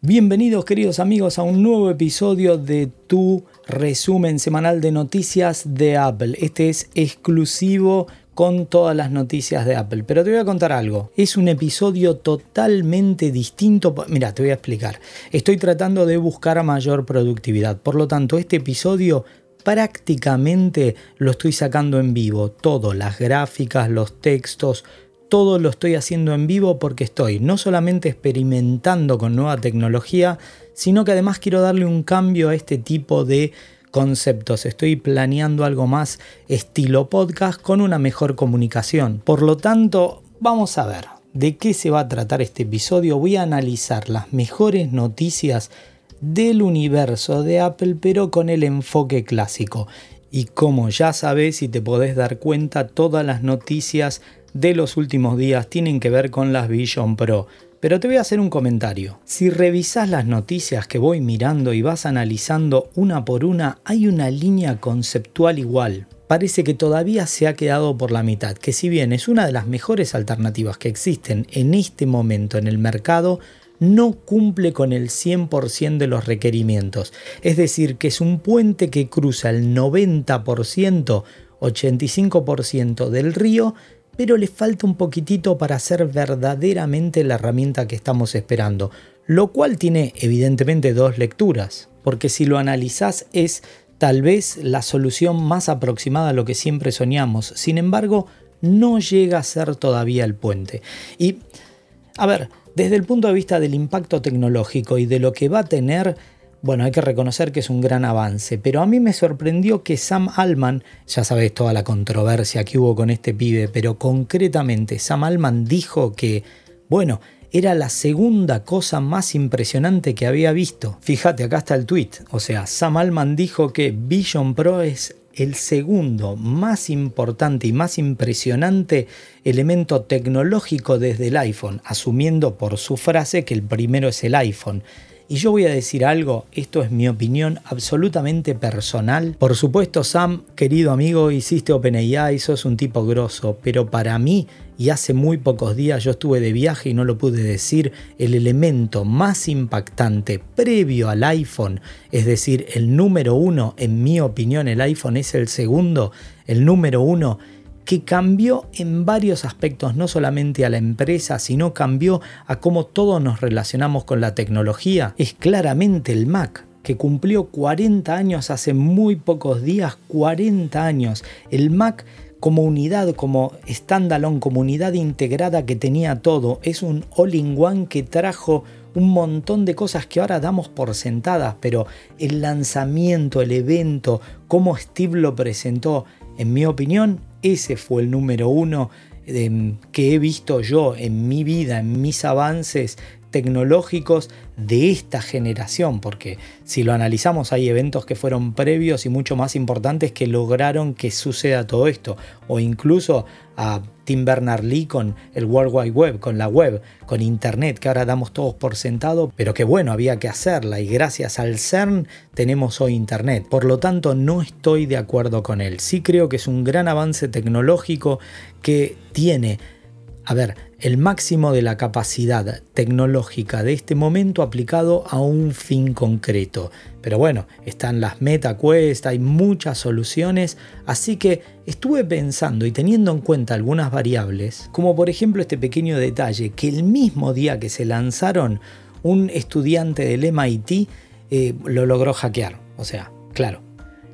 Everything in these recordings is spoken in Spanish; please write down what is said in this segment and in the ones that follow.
Bienvenidos queridos amigos a un nuevo episodio de tu resumen semanal de noticias de Apple. Este es exclusivo con todas las noticias de Apple. Pero te voy a contar algo. Es un episodio totalmente distinto. Mira, te voy a explicar. Estoy tratando de buscar mayor productividad. Por lo tanto, este episodio prácticamente lo estoy sacando en vivo. Todo, las gráficas, los textos, todo lo estoy haciendo en vivo porque estoy no solamente experimentando con nueva tecnología, sino que además quiero darle un cambio a este tipo de conceptos. Estoy planeando algo más estilo podcast con una mejor comunicación. Por lo tanto, vamos a ver de qué se va a tratar este episodio. Voy a analizar las mejores noticias del universo de Apple, pero con el enfoque clásico. Y como ya sabes y te podés dar cuenta, todas las noticias de los últimos días tienen que ver con las Vision Pro. Pero te voy a hacer un comentario. Si revisas las noticias que voy mirando y vas analizando una por una, hay una línea conceptual igual. Parece que todavía se ha quedado por la mitad, que si bien es una de las mejores alternativas que existen en este momento en el mercado, no cumple con el 100% de los requerimientos. Es decir, que es un puente que cruza el 90%, 85% del río pero le falta un poquitito para ser verdaderamente la herramienta que estamos esperando, lo cual tiene evidentemente dos lecturas, porque si lo analizás es tal vez la solución más aproximada a lo que siempre soñamos, sin embargo no llega a ser todavía el puente. Y, a ver, desde el punto de vista del impacto tecnológico y de lo que va a tener, bueno, hay que reconocer que es un gran avance, pero a mí me sorprendió que Sam Allman, ya sabéis toda la controversia que hubo con este pibe, pero concretamente Sam Allman dijo que, bueno, era la segunda cosa más impresionante que había visto. Fíjate, acá está el tweet. O sea, Sam Allman dijo que Vision Pro es el segundo más importante y más impresionante elemento tecnológico desde el iPhone, asumiendo por su frase que el primero es el iPhone. Y yo voy a decir algo, esto es mi opinión absolutamente personal. Por supuesto, Sam, querido amigo, hiciste OpenAI, sos un tipo grosso, pero para mí, y hace muy pocos días yo estuve de viaje y no lo pude decir, el elemento más impactante previo al iPhone, es decir, el número uno, en mi opinión el iPhone es el segundo, el número uno que cambió en varios aspectos, no solamente a la empresa, sino cambió a cómo todos nos relacionamos con la tecnología, es claramente el Mac que cumplió 40 años hace muy pocos días, 40 años. El Mac como unidad, como standalone, como unidad integrada que tenía todo, es un all-in-one que trajo un montón de cosas que ahora damos por sentadas, pero el lanzamiento, el evento, cómo Steve lo presentó, en mi opinión, ese fue el número uno em, que he visto yo en mi vida, en mis avances tecnológicos de esta generación, porque si lo analizamos hay eventos que fueron previos y mucho más importantes que lograron que suceda todo esto, o incluso a Tim Berners-Lee con el World Wide Web, con la web, con Internet, que ahora damos todos por sentado, pero que bueno, había que hacerla y gracias al CERN tenemos hoy Internet. Por lo tanto, no estoy de acuerdo con él. Sí creo que es un gran avance tecnológico que tiene a ver, el máximo de la capacidad tecnológica de este momento aplicado a un fin concreto. Pero bueno, están las MetaQuest, hay muchas soluciones, así que estuve pensando y teniendo en cuenta algunas variables, como por ejemplo este pequeño detalle, que el mismo día que se lanzaron, un estudiante del MIT eh, lo logró hackear. O sea, claro,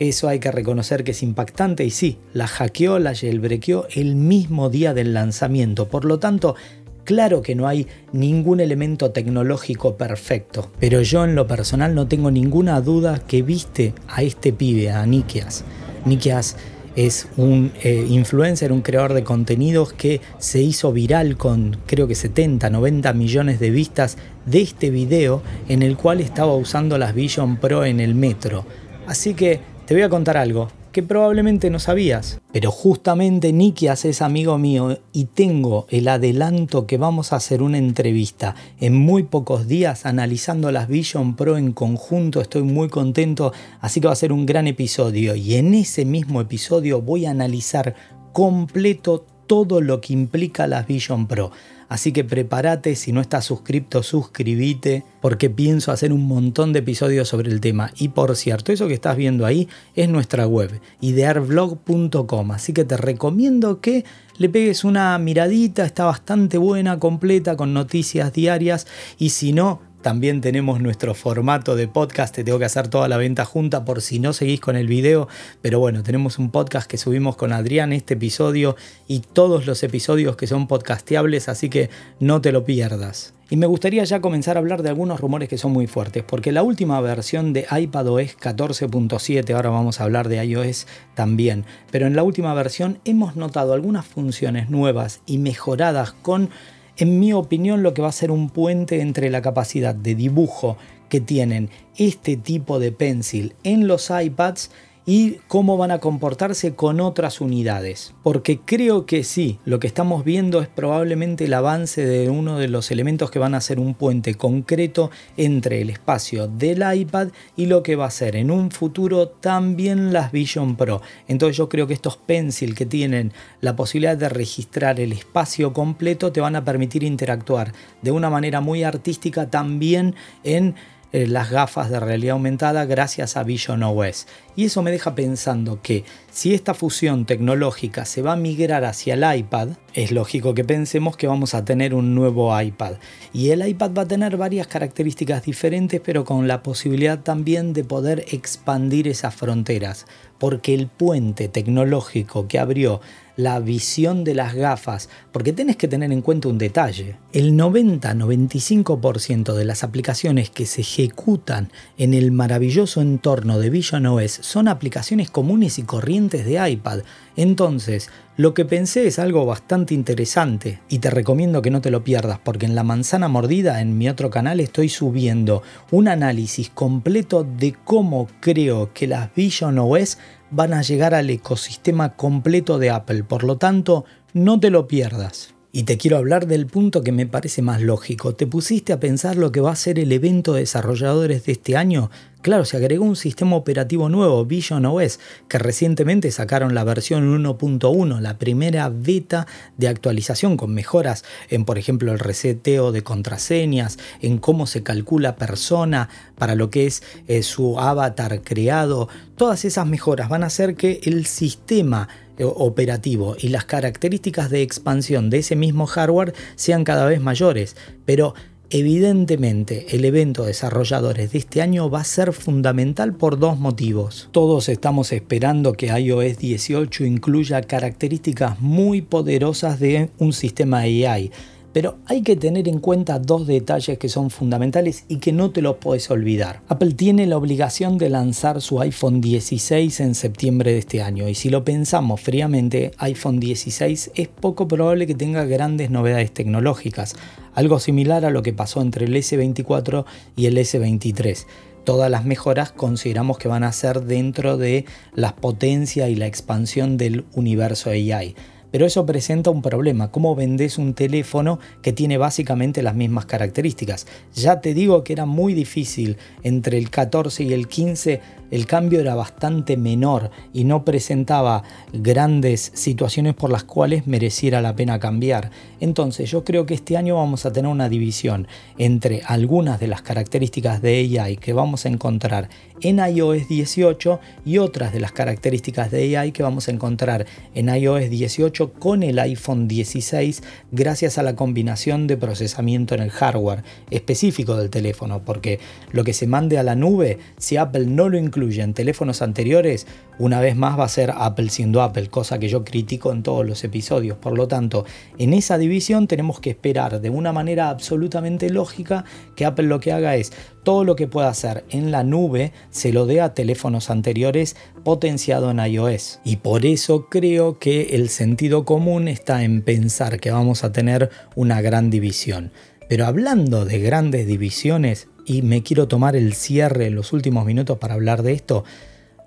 eso hay que reconocer que es impactante y sí, la hackeó, la jailbreakó el mismo día del lanzamiento. Por lo tanto, Claro que no hay ningún elemento tecnológico perfecto, pero yo en lo personal no tengo ninguna duda que viste a este pibe, a Nikias. Nikias es un eh, influencer, un creador de contenidos que se hizo viral con creo que 70, 90 millones de vistas de este video en el cual estaba usando las Vision Pro en el metro. Así que te voy a contar algo que probablemente no sabías. Pero justamente Nikias es amigo mío y tengo el adelanto que vamos a hacer una entrevista en muy pocos días analizando las Vision Pro en conjunto. Estoy muy contento, así que va a ser un gran episodio. Y en ese mismo episodio voy a analizar completo todo lo que implica las Vision Pro. Así que prepárate, si no estás suscrito, suscríbete, porque pienso hacer un montón de episodios sobre el tema. Y por cierto, eso que estás viendo ahí es nuestra web, idearblog.com. Así que te recomiendo que le pegues una miradita, está bastante buena, completa, con noticias diarias. Y si no, también tenemos nuestro formato de podcast, te tengo que hacer toda la venta junta por si no seguís con el video, pero bueno, tenemos un podcast que subimos con Adrián, este episodio y todos los episodios que son podcasteables, así que no te lo pierdas. Y me gustaría ya comenzar a hablar de algunos rumores que son muy fuertes, porque la última versión de iPadOS 14.7, ahora vamos a hablar de iOS también, pero en la última versión hemos notado algunas funciones nuevas y mejoradas con en mi opinión, lo que va a ser un puente entre la capacidad de dibujo que tienen este tipo de pencil en los iPads y cómo van a comportarse con otras unidades. Porque creo que sí, lo que estamos viendo es probablemente el avance de uno de los elementos que van a ser un puente concreto entre el espacio del iPad y lo que va a ser en un futuro también las Vision Pro. Entonces yo creo que estos pencil que tienen la posibilidad de registrar el espacio completo te van a permitir interactuar de una manera muy artística también en eh, las gafas de realidad aumentada gracias a Vision OS. Y eso me deja pensando que si esta fusión tecnológica se va a migrar hacia el iPad, es lógico que pensemos que vamos a tener un nuevo iPad. Y el iPad va a tener varias características diferentes, pero con la posibilidad también de poder expandir esas fronteras. Porque el puente tecnológico que abrió la visión de las gafas, porque tienes que tener en cuenta un detalle. El 90-95% de las aplicaciones que se ejecutan en el maravilloso entorno de Vision OS son aplicaciones comunes y corrientes de iPad. Entonces, lo que pensé es algo bastante interesante y te recomiendo que no te lo pierdas porque en La Manzana Mordida, en mi otro canal, estoy subiendo un análisis completo de cómo creo que las Vision OS van a llegar al ecosistema completo de Apple. Por lo tanto, no te lo pierdas. Y te quiero hablar del punto que me parece más lógico. ¿Te pusiste a pensar lo que va a ser el evento de desarrolladores de este año? Claro, se agregó un sistema operativo nuevo, Vision OS, que recientemente sacaron la versión 1.1, la primera beta de actualización con mejoras en, por ejemplo, el reseteo de contraseñas, en cómo se calcula persona para lo que es eh, su avatar creado. Todas esas mejoras van a hacer que el sistema operativo y las características de expansión de ese mismo hardware sean cada vez mayores. Pero Evidentemente, el evento desarrolladores de este año va a ser fundamental por dos motivos. Todos estamos esperando que iOS 18 incluya características muy poderosas de un sistema AI, pero hay que tener en cuenta dos detalles que son fundamentales y que no te los puedes olvidar. Apple tiene la obligación de lanzar su iPhone 16 en septiembre de este año y si lo pensamos fríamente, iPhone 16 es poco probable que tenga grandes novedades tecnológicas algo similar a lo que pasó entre el S24 y el S23. Todas las mejoras consideramos que van a ser dentro de la potencia y la expansión del universo AI. Pero eso presenta un problema, ¿cómo vendes un teléfono que tiene básicamente las mismas características? Ya te digo que era muy difícil entre el 14 y el 15 el cambio era bastante menor y no presentaba grandes situaciones por las cuales mereciera la pena cambiar. Entonces yo creo que este año vamos a tener una división entre algunas de las características de AI que vamos a encontrar en iOS 18 y otras de las características de AI que vamos a encontrar en iOS 18 con el iPhone 16 gracias a la combinación de procesamiento en el hardware específico del teléfono porque lo que se mande a la nube si Apple no lo incluye incluyen teléfonos anteriores, una vez más va a ser Apple siendo Apple, cosa que yo critico en todos los episodios. Por lo tanto, en esa división tenemos que esperar de una manera absolutamente lógica que Apple lo que haga es todo lo que pueda hacer en la nube se lo dé a teléfonos anteriores potenciado en iOS. Y por eso creo que el sentido común está en pensar que vamos a tener una gran división. Pero hablando de grandes divisiones, y me quiero tomar el cierre en los últimos minutos para hablar de esto,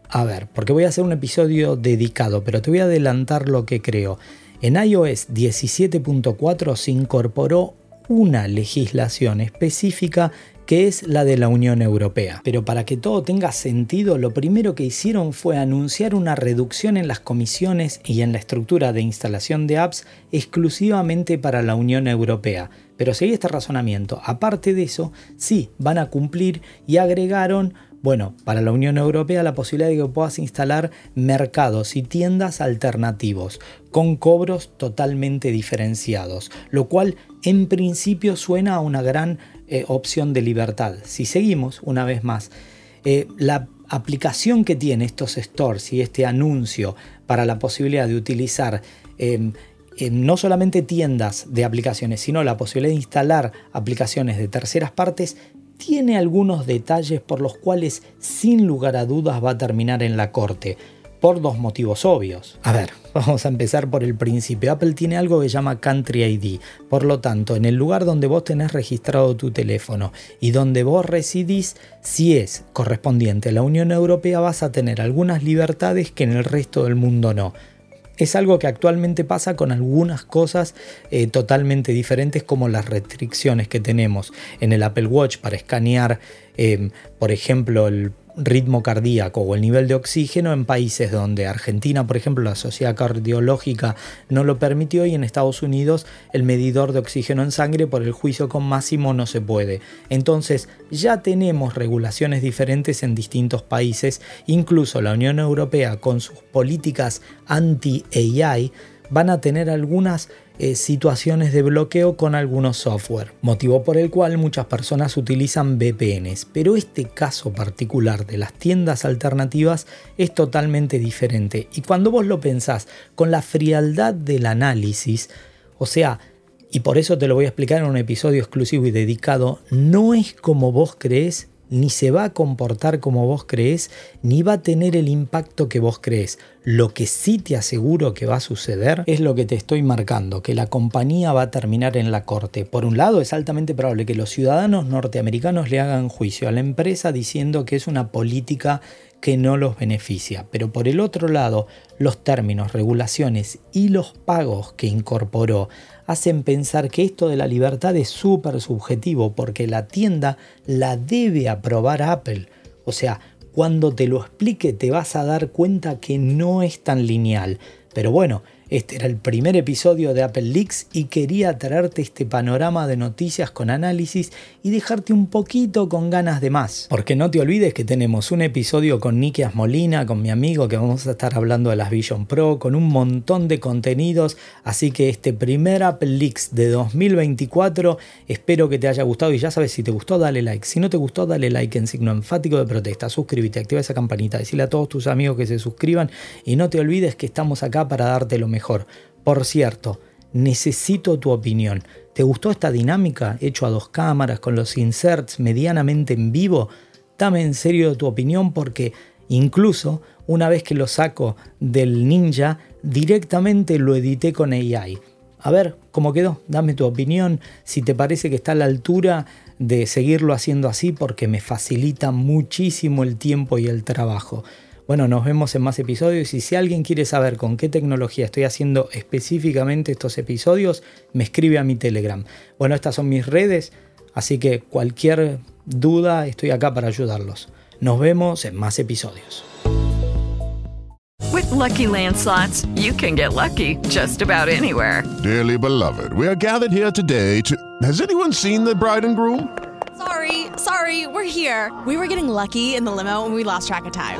a ver, porque voy a hacer un episodio dedicado, pero te voy a adelantar lo que creo. En iOS 17.4 se incorporó una legislación específica que es la de la Unión Europea. Pero para que todo tenga sentido, lo primero que hicieron fue anunciar una reducción en las comisiones y en la estructura de instalación de apps exclusivamente para la Unión Europea. Pero seguí este razonamiento. Aparte de eso, sí, van a cumplir y agregaron bueno, para la Unión Europea la posibilidad de que puedas instalar mercados y tiendas alternativos con cobros totalmente diferenciados, lo cual en principio suena a una gran eh, opción de libertad. Si seguimos, una vez más, eh, la aplicación que tiene estos stores y este anuncio para la posibilidad de utilizar em, em, no solamente tiendas de aplicaciones, sino la posibilidad de instalar aplicaciones de terceras partes, tiene algunos detalles por los cuales sin lugar a dudas va a terminar en la corte, por dos motivos obvios. A ver, vamos a empezar por el principio. Apple tiene algo que llama Country ID, por lo tanto, en el lugar donde vos tenés registrado tu teléfono y donde vos residís, si es correspondiente a la Unión Europea, vas a tener algunas libertades que en el resto del mundo no. Es algo que actualmente pasa con algunas cosas eh, totalmente diferentes como las restricciones que tenemos. En el Apple Watch para escanear, eh, por ejemplo, el ritmo cardíaco o el nivel de oxígeno en países donde Argentina, por ejemplo, la sociedad cardiológica no lo permitió y en Estados Unidos el medidor de oxígeno en sangre por el juicio con máximo no se puede. Entonces ya tenemos regulaciones diferentes en distintos países, incluso la Unión Europea con sus políticas anti-AI van a tener algunas eh, situaciones de bloqueo con algunos software, motivo por el cual muchas personas utilizan VPNs. Pero este caso particular de las tiendas alternativas es totalmente diferente. Y cuando vos lo pensás con la frialdad del análisis, o sea, y por eso te lo voy a explicar en un episodio exclusivo y dedicado, no es como vos crees ni se va a comportar como vos crees, ni va a tener el impacto que vos crees. Lo que sí te aseguro que va a suceder es lo que te estoy marcando, que la compañía va a terminar en la corte. Por un lado, es altamente probable que los ciudadanos norteamericanos le hagan juicio a la empresa diciendo que es una política que no los beneficia. Pero por el otro lado, los términos, regulaciones y los pagos que incorporó hacen pensar que esto de la libertad es súper subjetivo porque la tienda la debe aprobar Apple. O sea, cuando te lo explique te vas a dar cuenta que no es tan lineal. Pero bueno, este era el primer episodio de Apple Leaks y quería traerte este panorama de noticias con análisis y dejarte un poquito con ganas de más. Porque no te olvides que tenemos un episodio con Nikias Molina, con mi amigo, que vamos a estar hablando de las Vision Pro, con un montón de contenidos. Así que este primer Apple Leaks de 2024 espero que te haya gustado y ya sabes, si te gustó dale like. Si no te gustó dale like en signo enfático de protesta. Suscríbete, activa esa campanita, decirle a todos tus amigos que se suscriban y no te olvides que estamos acá para darte lo por cierto, necesito tu opinión. ¿Te gustó esta dinámica hecho a dos cámaras con los inserts medianamente en vivo? Dame en serio tu opinión porque incluso una vez que lo saco del ninja, directamente lo edité con AI. A ver cómo quedó, dame tu opinión, si te parece que está a la altura de seguirlo haciendo así porque me facilita muchísimo el tiempo y el trabajo. Bueno, nos vemos en más episodios y si alguien quiere saber con qué tecnología estoy haciendo específicamente estos episodios, me escribe a mi Telegram. Bueno, estas son mis redes, así que cualquier duda estoy acá para ayudarlos. Nos vemos en más episodios. With lucky landslots, you can get lucky just about anywhere. Dearly beloved, we are gathered here today to. Has anyone seen the bride and groom? Sorry, sorry, we're here. We were getting lucky in the limo and we lost track of time.